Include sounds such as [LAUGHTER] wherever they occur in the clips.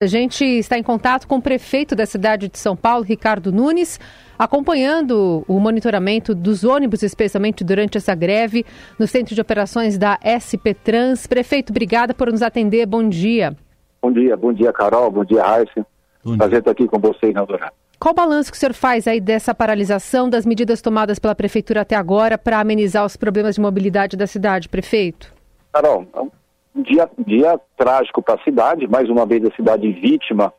A gente está em contato com o prefeito da cidade de São Paulo, Ricardo Nunes, acompanhando o monitoramento dos ônibus, especialmente durante essa greve, no centro de operações da SP Trans. Prefeito, obrigada por nos atender. Bom dia. Bom dia, bom dia, Carol. Bom dia, Raíssa. Prazer estar aqui com você, inaugurado. Qual o balanço que o senhor faz aí dessa paralisação, das medidas tomadas pela prefeitura até agora para amenizar os problemas de mobilidade da cidade, prefeito? Carol, um dia, dia trágico para a cidade, mais uma vez a cidade vítima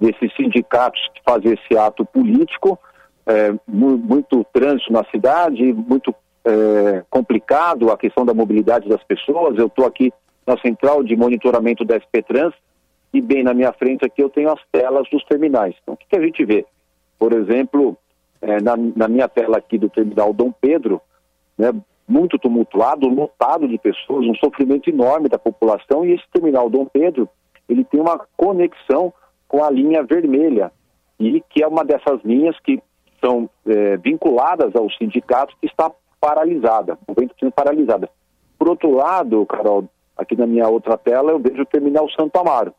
desses sindicatos que fazem esse ato político, é, muito trânsito na cidade, muito é, complicado a questão da mobilidade das pessoas. Eu estou aqui na central de monitoramento da SP Trans e bem na minha frente aqui eu tenho as telas dos terminais. Então o que, que a gente vê? Por exemplo, é, na, na minha tela aqui do terminal Dom Pedro, né, muito tumultuado, lotado de pessoas, um sofrimento enorme da população e esse terminal Dom Pedro, ele tem uma conexão com a linha vermelha e que é uma dessas linhas que são é, vinculadas ao sindicato que está paralisada, o vento sendo paralisada. Por outro lado, Carol, aqui na minha outra tela eu vejo o terminal Santo Amaro,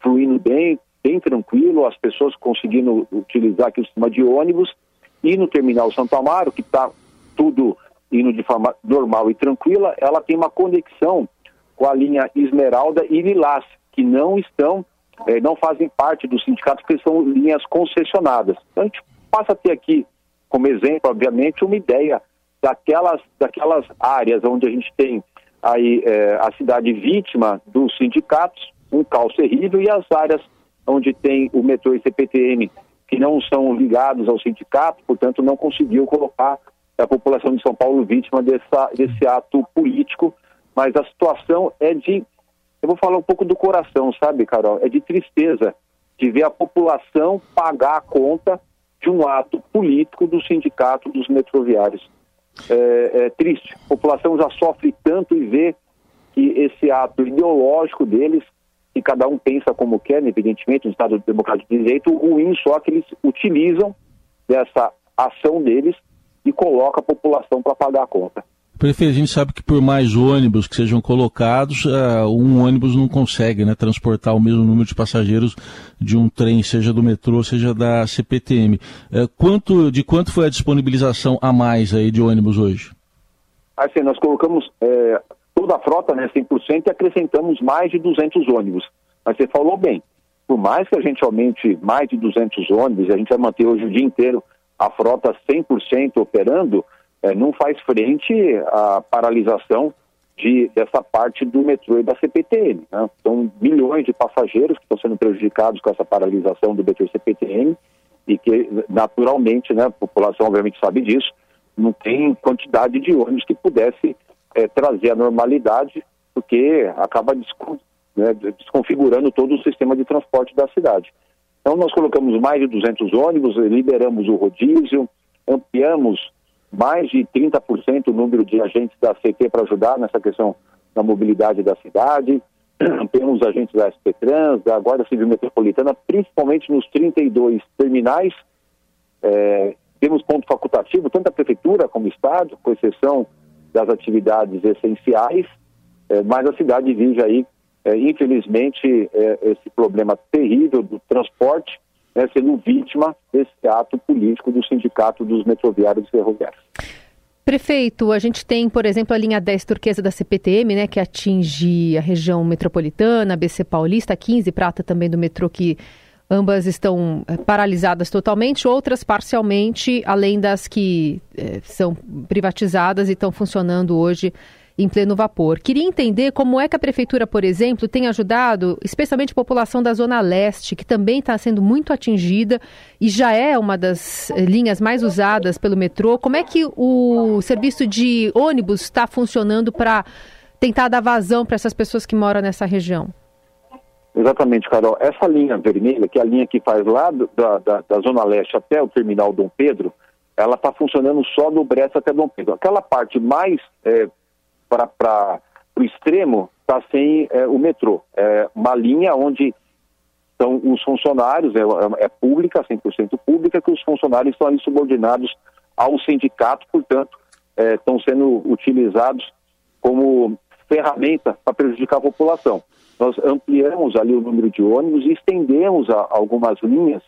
fluindo bem, bem tranquilo, as pessoas conseguindo utilizar aqui o sistema de ônibus e no terminal Santo Amaro, que está tudo indo de forma normal e tranquila, ela tem uma conexão com a linha Esmeralda e Lilás, que não estão, eh, não fazem parte do sindicato, porque são linhas concessionadas. Então a gente passa a ter aqui, como exemplo, obviamente, uma ideia daquelas, daquelas áreas onde a gente tem aí eh, a cidade vítima dos sindicatos, um caos terrível, e as áreas onde tem o metrô e CPTM, que não são ligados ao sindicato, portanto não conseguiu colocar a população de São Paulo vítima dessa, desse ato político, mas a situação é de, eu vou falar um pouco do coração, sabe, Carol? É de tristeza de ver a população pagar a conta de um ato político do sindicato dos metroviários. É, é triste. A população já sofre tanto e vê que esse ato ideológico deles, que cada um pensa como quer, evidentemente, no Estado Democrático de Direito, o ruim só que eles utilizam dessa ação deles e coloca a população para pagar a conta. Prefeito, a gente sabe que por mais ônibus que sejam colocados, uh, um ônibus não consegue né, transportar o mesmo número de passageiros de um trem, seja do metrô, seja da CPTM. Uh, é, quanto, de quanto foi a disponibilização a mais aí de ônibus hoje? Assim, nós colocamos é, toda a frota, né, 100%, e acrescentamos mais de 200 ônibus. Mas você falou bem, por mais que a gente aumente mais de 200 ônibus, a gente vai manter hoje o dia inteiro a frota 100% operando, é, não faz frente à paralisação de, dessa parte do metrô e da CPTM. Né? São milhões de passageiros que estão sendo prejudicados com essa paralisação do metrô e CPTM e que, naturalmente, né, a população obviamente sabe disso, não tem quantidade de ônibus que pudesse é, trazer a normalidade, porque acaba né, desconfigurando todo o sistema de transporte da cidade. Então, nós colocamos mais de 200 ônibus, liberamos o rodízio, ampliamos mais de 30% o número de agentes da CT para ajudar nessa questão da mobilidade da cidade. [CLEARS THROAT] Temos agentes da SP Trans, da Guarda Civil Metropolitana, principalmente nos 32 terminais. É, temos ponto facultativo, tanto a Prefeitura como o Estado, com exceção das atividades essenciais, é, mas a cidade vive aí é, infelizmente, é, esse problema terrível do transporte né, sendo vítima desse ato político do Sindicato dos Metroviários e Ferroviários. Prefeito, a gente tem, por exemplo, a linha 10 turquesa da CPTM, né, que atinge a região metropolitana, BC Paulista, 15 prata também do metrô, que ambas estão é, paralisadas totalmente, outras parcialmente, além das que é, são privatizadas e estão funcionando hoje em pleno vapor. Queria entender como é que a prefeitura, por exemplo, tem ajudado, especialmente a população da Zona Leste, que também está sendo muito atingida e já é uma das eh, linhas mais usadas pelo metrô. Como é que o serviço de ônibus está funcionando para tentar dar vazão para essas pessoas que moram nessa região? Exatamente, Carol. Essa linha vermelha, que é a linha que faz lá da, da, da Zona Leste até o terminal Dom Pedro, ela está funcionando só do Bressa até Dom Pedro. Aquela parte mais é, para o extremo está sem é, o metrô. É uma linha onde estão os funcionários, é, é, é pública, 100% pública, que os funcionários estão ali subordinados ao sindicato, portanto, é, estão sendo utilizados como ferramenta para prejudicar a população. nós ampliamos ali o número de ônibus e estendemos a, algumas linhas.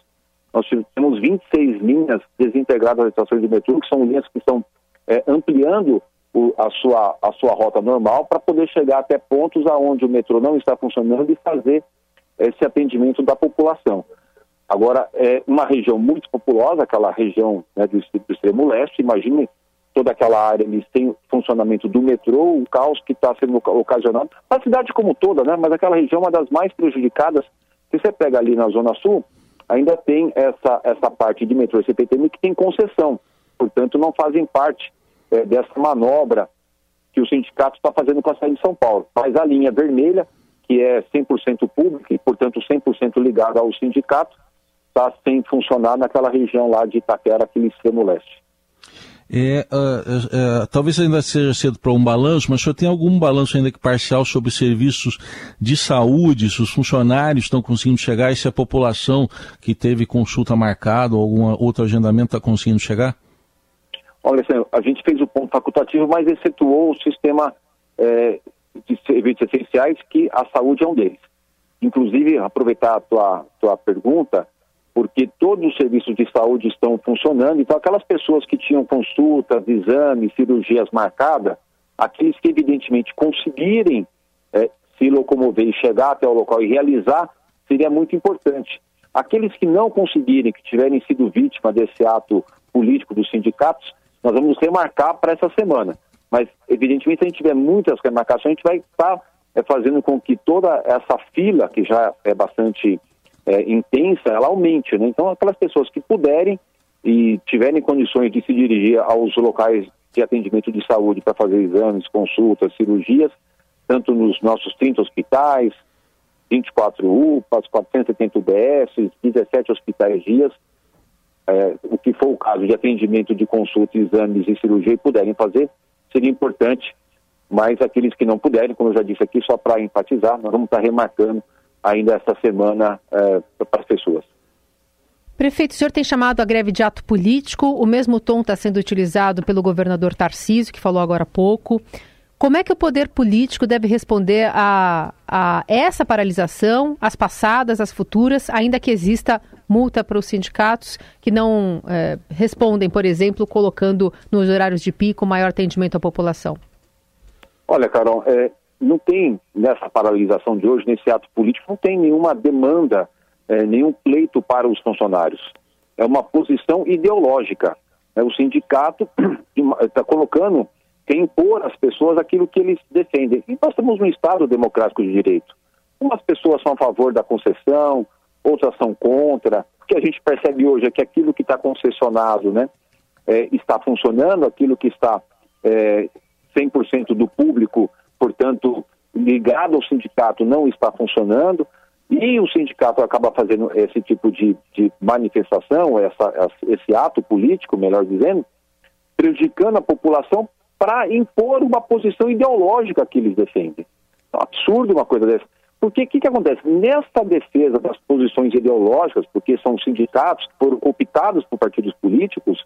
Nós temos 26 linhas desintegradas das estações de metrô, que são linhas que estão é, ampliando a, sua, a sua rota normal para poder chegar até pontos aonde o metrô não está funcionando e fazer esse atendimento da população. Agora, é uma região muito populosa, aquela região né, do, do extremo leste, imagine toda aquela área ali sem funcionamento do metrô, o caos que está sendo ocasionado, a cidade como toda, né, mas aquela região é uma das mais prejudicadas, se você pega ali na Zona Sul, ainda tem essa, essa parte de metrô e CPTM que tem concessão, portanto não fazem parte é, dessa manobra que o sindicato está fazendo com a cidade de São Paulo. Mas a linha vermelha, que é 100% pública e, portanto, 100% ligada ao sindicato, está sem funcionar naquela região lá de Itaquera, aquele extremo leste. É, uh, uh, talvez ainda seja cedo para um balanço, mas o senhor tem algum balanço ainda que parcial sobre serviços de saúde, se os funcionários estão conseguindo chegar e se a população que teve consulta marcada ou algum outro agendamento está conseguindo chegar? Olha, senhor, a gente fez o ponto facultativo, mas excetuou o sistema é, de serviços essenciais, que a saúde é um deles. Inclusive, aproveitar a tua, tua pergunta, porque todos os serviços de saúde estão funcionando, então aquelas pessoas que tinham consultas, exames, cirurgias marcadas, aqueles que evidentemente conseguirem é, se locomover e chegar até o local e realizar, seria muito importante. Aqueles que não conseguirem, que tiverem sido vítima desse ato político dos sindicatos, nós vamos remarcar para essa semana. Mas, evidentemente, se a gente tiver muitas remarcações, a gente vai estar tá, é, fazendo com que toda essa fila, que já é bastante é, intensa, ela aumente. Né? Então, aquelas pessoas que puderem e tiverem condições de se dirigir aos locais de atendimento de saúde para fazer exames, consultas, cirurgias, tanto nos nossos 30 hospitais, 24 UPAs, 470 UBS, 17 hospitais dias, é, o que for o caso de atendimento de consulta, exames e cirurgia e puderem fazer, seria importante. Mas aqueles que não puderem, como eu já disse aqui, só para enfatizar, nós vamos estar remarcando ainda essa semana é, para as pessoas. Prefeito, o senhor tem chamado a greve de ato político, o mesmo tom está sendo utilizado pelo governador Tarcísio, que falou agora há pouco. Como é que o poder político deve responder a, a essa paralisação, as passadas, as futuras, ainda que exista multa para os sindicatos que não é, respondem, por exemplo, colocando nos horários de pico maior atendimento à população? Olha, Carol, é, não tem nessa paralisação de hoje, nesse ato político, não tem nenhuma demanda, é, nenhum pleito para os funcionários. É uma posição ideológica. É, o sindicato [CLEARS THROAT] está colocando quer impor às pessoas aquilo que eles defendem. E nós estamos num Estado democrático de direito. Umas pessoas são a favor da concessão, outras são contra. O que a gente percebe hoje é que aquilo que está concessionado né, é, está funcionando, aquilo que está é, 100% do público, portanto, ligado ao sindicato, não está funcionando. E o sindicato acaba fazendo esse tipo de, de manifestação, essa, esse ato político, melhor dizendo, prejudicando a população para impor uma posição ideológica que eles defendem. É um absurdo uma coisa dessa. Porque o que, que acontece? Nesta defesa das posições ideológicas, porque são sindicatos que foram cooptados por partidos políticos,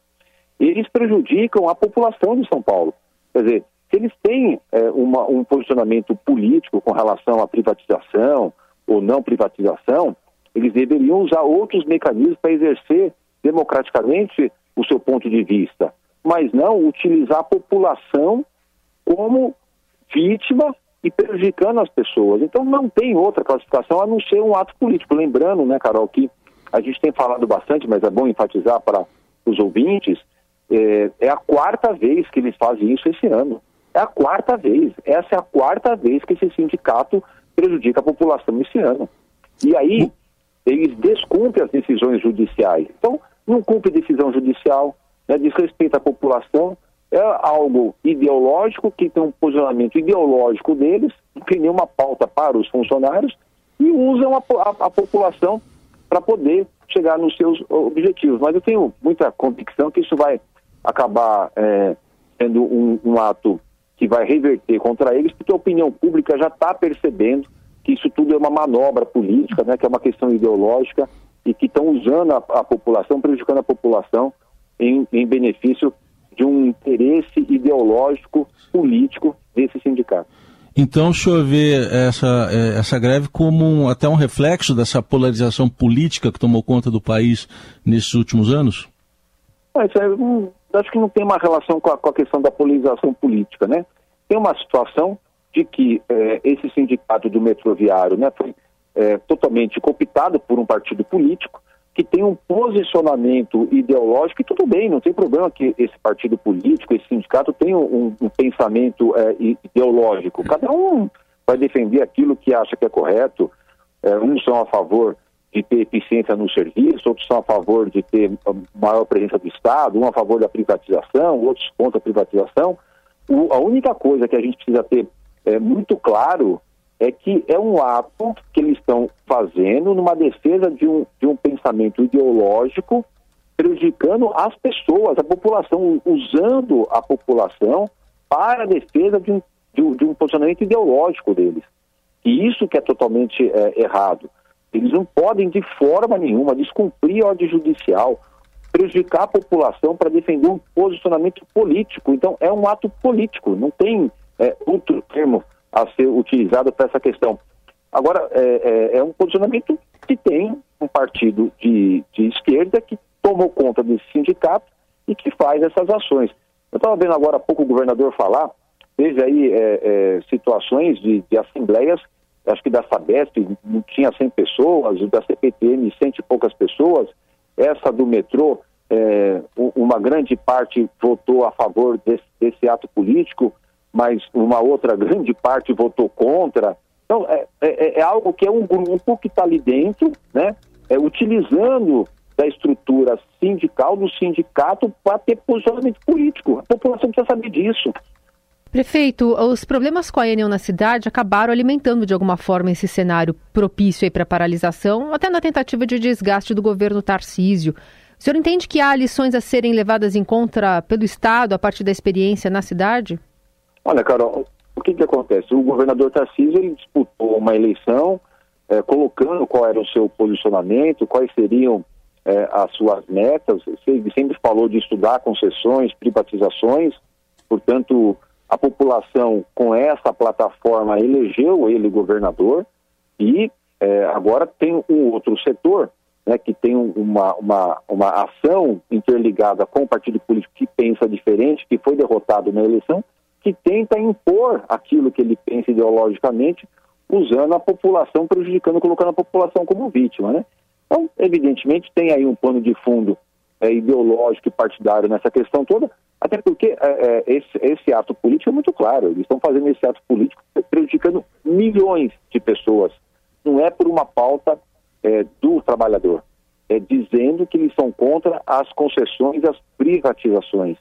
eles prejudicam a população de São Paulo. Quer dizer, se eles têm é, uma, um posicionamento político com relação à privatização ou não privatização, eles deveriam usar outros mecanismos para exercer democraticamente o seu ponto de vista mas não utilizar a população como vítima e prejudicando as pessoas. Então não tem outra classificação a não ser um ato político. Lembrando, né, Carol, que a gente tem falado bastante, mas é bom enfatizar para os ouvintes, é, é a quarta vez que eles fazem isso esse ano. É a quarta vez. Essa é a quarta vez que esse sindicato prejudica a população esse ano. E aí, eles descumprem as decisões judiciais. Então, não cumpre decisão judicial, né, respeito à população, é algo ideológico, que tem um posicionamento ideológico deles, não tem nenhuma pauta para os funcionários, e usam a, a, a população para poder chegar nos seus objetivos. Mas eu tenho muita convicção que isso vai acabar é, sendo um, um ato que vai reverter contra eles, porque a opinião pública já está percebendo que isso tudo é uma manobra política, né, que é uma questão ideológica e que estão usando a, a população, prejudicando a população em, em benefício de um interesse ideológico político desse sindicato. Então, o senhor vê essa, é, essa greve como um, até um reflexo dessa polarização política que tomou conta do país nesses últimos anos? Mas, é, hum, acho que não tem uma relação com a, com a, questão da polarização política, né? Tem uma situação de que é, esse sindicato do metroviário né, foi é, totalmente cooptado por um partido político que tem um posicionamento ideológico, e tudo bem, não tem problema que esse partido político, esse sindicato tenha um, um pensamento é, ideológico. Cada um vai defender aquilo que acha que é correto. É, uns são a favor de ter eficiência no serviço, outros são a favor de ter maior presença do Estado, um a favor da privatização, outros contra a privatização. O, a única coisa que a gente precisa ter é, muito claro é que é um ato que eles estão fazendo numa defesa de um, de um pensamento ideológico, prejudicando as pessoas, a população, usando a população para a defesa de um, de um, de um posicionamento ideológico deles. E isso que é totalmente é, errado. Eles não podem, de forma nenhuma, descumprir a ordem judicial, prejudicar a população para defender um posicionamento político. Então, é um ato político, não tem é, outro termo a ser utilizado para essa questão. Agora, é, é, é, um posicionamento que tem um partido de, de esquerda que tomou conta desse sindicato e que faz essas ações. Eu estava vendo agora há pouco o governador falar, teve aí é, é, situações de, de, assembleias, acho que da Sabesp não tinha 100 pessoas, da CPTM cento e poucas pessoas, essa do metrô, é, uma grande parte votou a favor desse, desse ato político, mas uma outra grande parte votou contra. Então, é, é, é algo que é um grupo que está ali dentro, né, é, utilizando da estrutura sindical, do sindicato, para ter posicionamento político. A população precisa saber disso. Prefeito, os problemas com a Enel na cidade acabaram alimentando de alguma forma esse cenário propício para paralisação, até na tentativa de desgaste do governo Tarcísio. O senhor entende que há lições a serem levadas em conta pelo Estado a partir da experiência na cidade? Olha, Carol, o que, que acontece? O governador Tarcísio ele disputou uma eleição é, colocando qual era o seu posicionamento, quais seriam é, as suas metas. Ele sempre falou de estudar concessões, privatizações, portanto, a população com essa plataforma elegeu ele governador e é, agora tem um outro setor né, que tem uma, uma, uma ação interligada com o partido político que pensa diferente, que foi derrotado na eleição, que tenta impor aquilo que ele pensa ideologicamente, usando a população, prejudicando, colocando a população como vítima, né? Então, evidentemente, tem aí um pano de fundo é, ideológico e partidário nessa questão toda, até porque é, é, esse, esse, ato político é muito claro, eles estão fazendo esse ato político prejudicando milhões de pessoas. Não é por uma pauta é, do trabalhador, é dizendo que eles são contra as concessões as privatizações.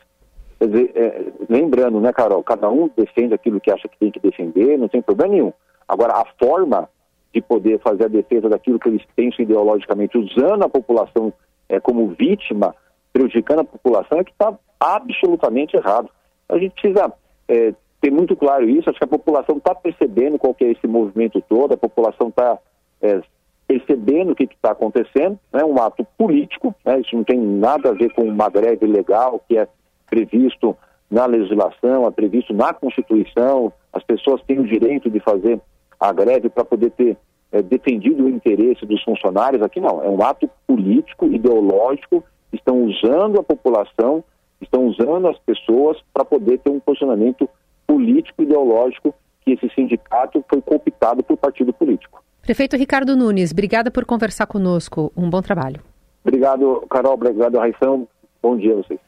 Quer dizer, é, lembrando, né, Carol, cada um defende aquilo que acha que tem que defender, não tem problema nenhum. Agora, a forma de poder fazer a defesa daquilo que eles pensam ideologicamente, usando a população é, como vítima, prejudicando a população, é que está absolutamente errado. A gente precisa é, ter muito claro isso, acho que a população está percebendo qual que é esse movimento todo, a população está é, percebendo o que está acontecendo, é né, um ato político, né, isso não tem nada a ver com uma greve legal, que é previsto na legislação, é previsto na Constituição, as pessoas têm o direito de fazer a greve para poder ter é, defendido o interesse dos funcionários. Aqui não, é um ato político, ideológico, estão usando a população, estão usando as pessoas para poder ter um posicionamento político, ideológico, que esse sindicato foi cooptado por partido político. Prefeito Ricardo Nunes, obrigada por conversar conosco. Um bom trabalho. Obrigado, Carol. Obrigado, Raíssa. Bom dia a vocês.